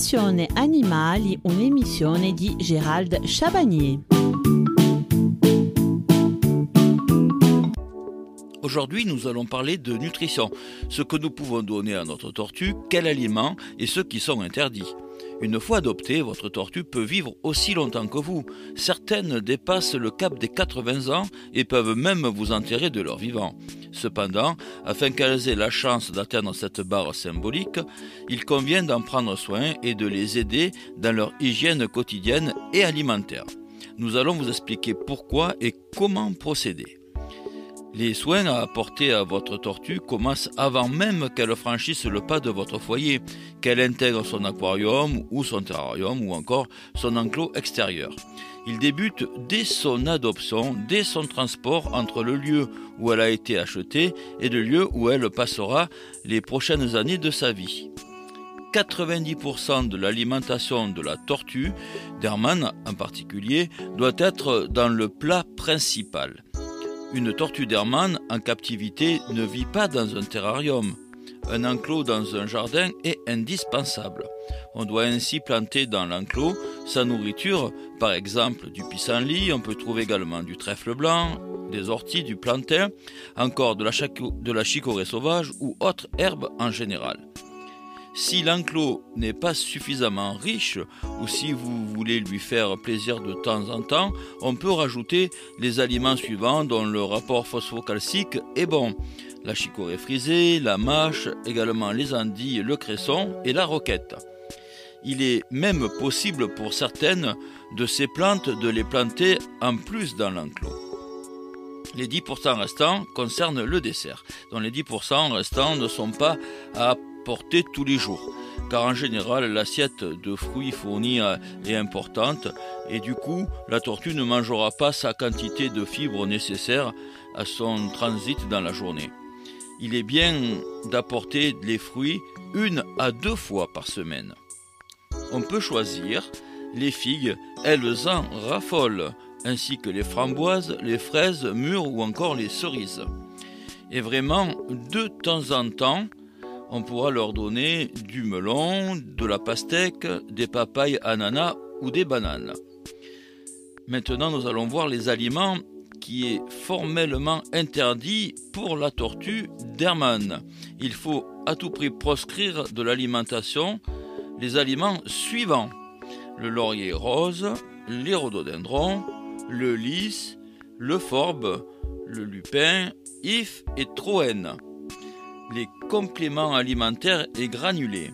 Passione Animali, un'emissione di Gérald Chabagnier. Aujourd'hui, nous allons parler de nutrition, ce que nous pouvons donner à notre tortue, quels aliments et ceux qui sont interdits. Une fois adoptée, votre tortue peut vivre aussi longtemps que vous. Certaines dépassent le cap des 80 ans et peuvent même vous enterrer de leur vivant. Cependant, afin qu'elles aient la chance d'atteindre cette barre symbolique, il convient d'en prendre soin et de les aider dans leur hygiène quotidienne et alimentaire. Nous allons vous expliquer pourquoi et comment procéder. Les soins à apporter à votre tortue commencent avant même qu'elle franchisse le pas de votre foyer, qu'elle intègre son aquarium ou son terrarium ou encore son enclos extérieur. Ils débutent dès son adoption, dès son transport entre le lieu où elle a été achetée et le lieu où elle passera les prochaines années de sa vie. 90% de l'alimentation de la tortue, d'Hermann en particulier, doit être dans le plat principal. Une tortue d'Hermann en captivité ne vit pas dans un terrarium. Un enclos dans un jardin est indispensable. On doit ainsi planter dans l'enclos sa nourriture, par exemple du pissenlit, on peut trouver également du trèfle blanc, des orties, du plantain, encore de la, chicorée sauvage ou autre herbe en général. Si l'enclos n'est pas suffisamment riche ou si vous voulez lui faire plaisir de temps en temps, on peut rajouter les aliments suivants dont le rapport phosphocalcique est bon. La chicorée frisée, la mâche, également les andilles, le cresson et la roquette. Il est même possible pour certaines de ces plantes de les planter en plus dans l'enclos. Les 10% restants concernent le dessert, dont les 10% restants ne sont pas à porter tous les jours. Car en général, l'assiette de fruits fournis euh, est importante et du coup, la tortue ne mangera pas sa quantité de fibres nécessaires à son transit dans la journée. Il est bien d'apporter les fruits une à deux fois par semaine. On peut choisir les figues, elles en raffolent, ainsi que les framboises, les fraises mûres ou encore les cerises. Et vraiment, de temps en temps, on pourra leur donner du melon, de la pastèque, des papayes ananas ou des bananes. Maintenant, nous allons voir les aliments qui est formellement interdit pour la tortue d'Hermann. Il faut à tout prix proscrire de l'alimentation les aliments suivants le laurier rose, les rhododendrons, le lys, le forbe, le lupin, if et troène les compléments alimentaires et granulés.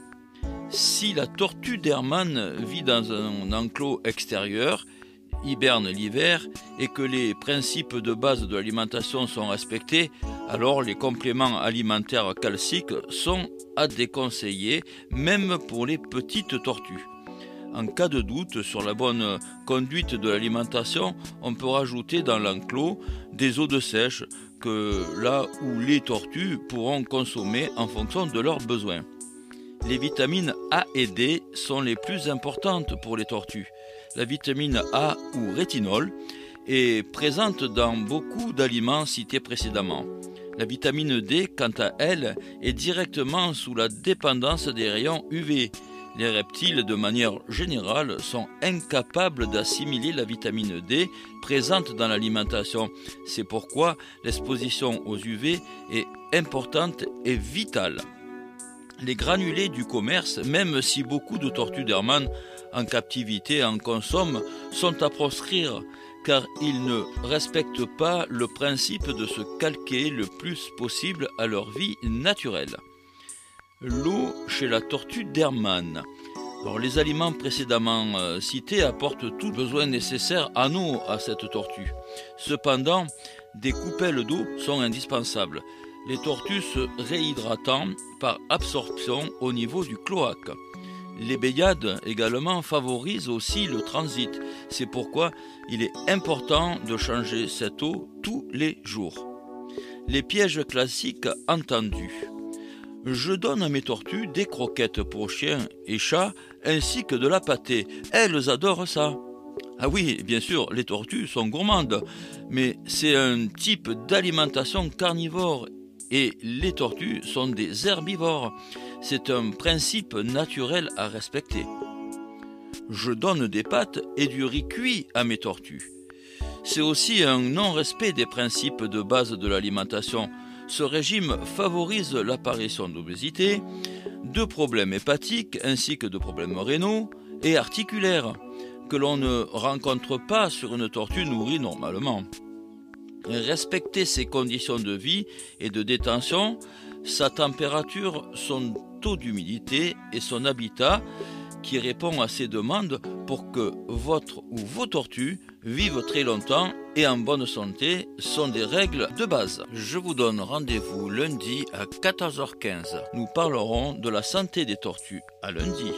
Si la tortue d'Hermann vit dans un enclos extérieur, hiberne l'hiver et que les principes de base de l'alimentation sont respectés, alors les compléments alimentaires calciques sont à déconseiller, même pour les petites tortues. En cas de doute sur la bonne conduite de l'alimentation, on peut rajouter dans l'enclos des eaux de sèche là où les tortues pourront consommer en fonction de leurs besoins. Les vitamines A et D sont les plus importantes pour les tortues. La vitamine A ou rétinol est présente dans beaucoup d'aliments cités précédemment. La vitamine D, quant à elle, est directement sous la dépendance des rayons UV les reptiles, de manière générale, sont incapables d'assimiler la vitamine D présente dans l'alimentation. C'est pourquoi l'exposition aux UV est importante et vitale. Les granulés du commerce, même si beaucoup de tortues d'Hermann en captivité en consomment, sont à proscrire car ils ne respectent pas le principe de se calquer le plus possible à leur vie naturelle l'eau chez la tortue d'Hermann. les aliments précédemment euh, cités apportent tout besoin nécessaire en eau à cette tortue. Cependant, des coupelles d'eau sont indispensables, les tortues se réhydratant par absorption au niveau du cloaque. Les baignades également favorisent aussi le transit. C'est pourquoi il est important de changer cette eau tous les jours. Les pièges classiques entendus je donne à mes tortues des croquettes pour chiens et chats ainsi que de la pâtée. Elles adorent ça. Ah oui, bien sûr, les tortues sont gourmandes, mais c'est un type d'alimentation carnivore et les tortues sont des herbivores. C'est un principe naturel à respecter. Je donne des pâtes et du riz cuit à mes tortues. C'est aussi un non-respect des principes de base de l'alimentation. Ce régime favorise l'apparition d'obésité, de problèmes hépatiques ainsi que de problèmes rénaux et articulaires que l'on ne rencontre pas sur une tortue nourrie normalement. Respecter ses conditions de vie et de détention, sa température, son taux d'humidité et son habitat qui répond à ces demandes pour que votre ou vos tortues vivent très longtemps et en bonne santé sont des règles de base. Je vous donne rendez-vous lundi à 14h15. Nous parlerons de la santé des tortues. À lundi.